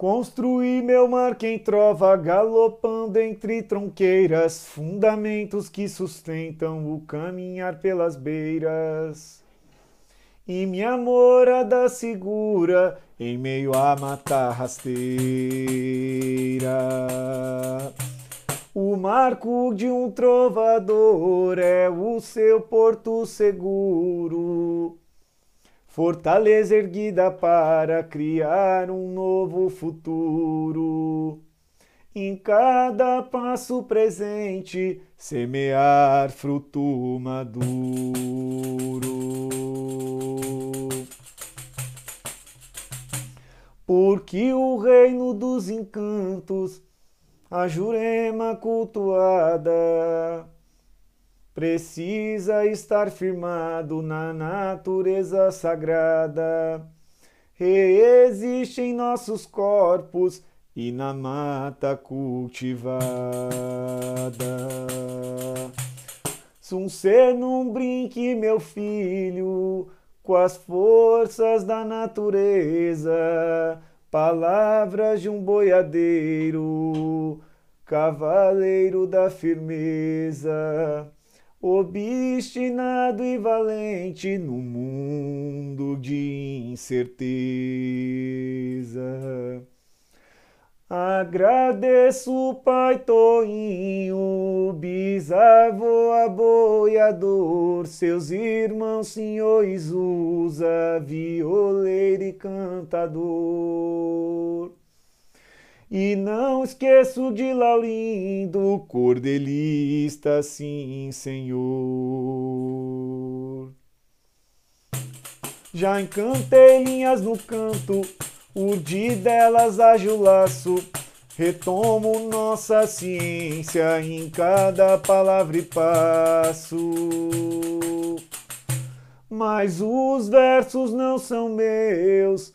Construí meu mar quem trova, galopando entre tronqueiras, fundamentos que sustentam o caminhar pelas beiras. E minha morada segura em meio à mata rasteira. O marco de um trovador é o seu porto seguro fortaleza erguida para criar um novo futuro. Em cada passo presente, semear fruto maduro. Porque o reino dos encantos, a Jurema cultuada, precisa estar firmado na natureza sagrada. Reexiste em nossos corpos e na mata cultivada. Um ser num brinque, meu filho, com as forças da natureza, palavras de um boiadeiro, cavaleiro da firmeza obstinado e valente no mundo de incerteza. Agradeço, pai Toinho, bisavô aboiador, seus irmãos, senhores, usa, violeiro e cantador. E não esqueço de Laurindo, cordelista, sim, senhor. Já encantei linhas no canto, urdi delas ágil laço, retomo nossa ciência em cada palavra e passo. Mas os versos não são meus,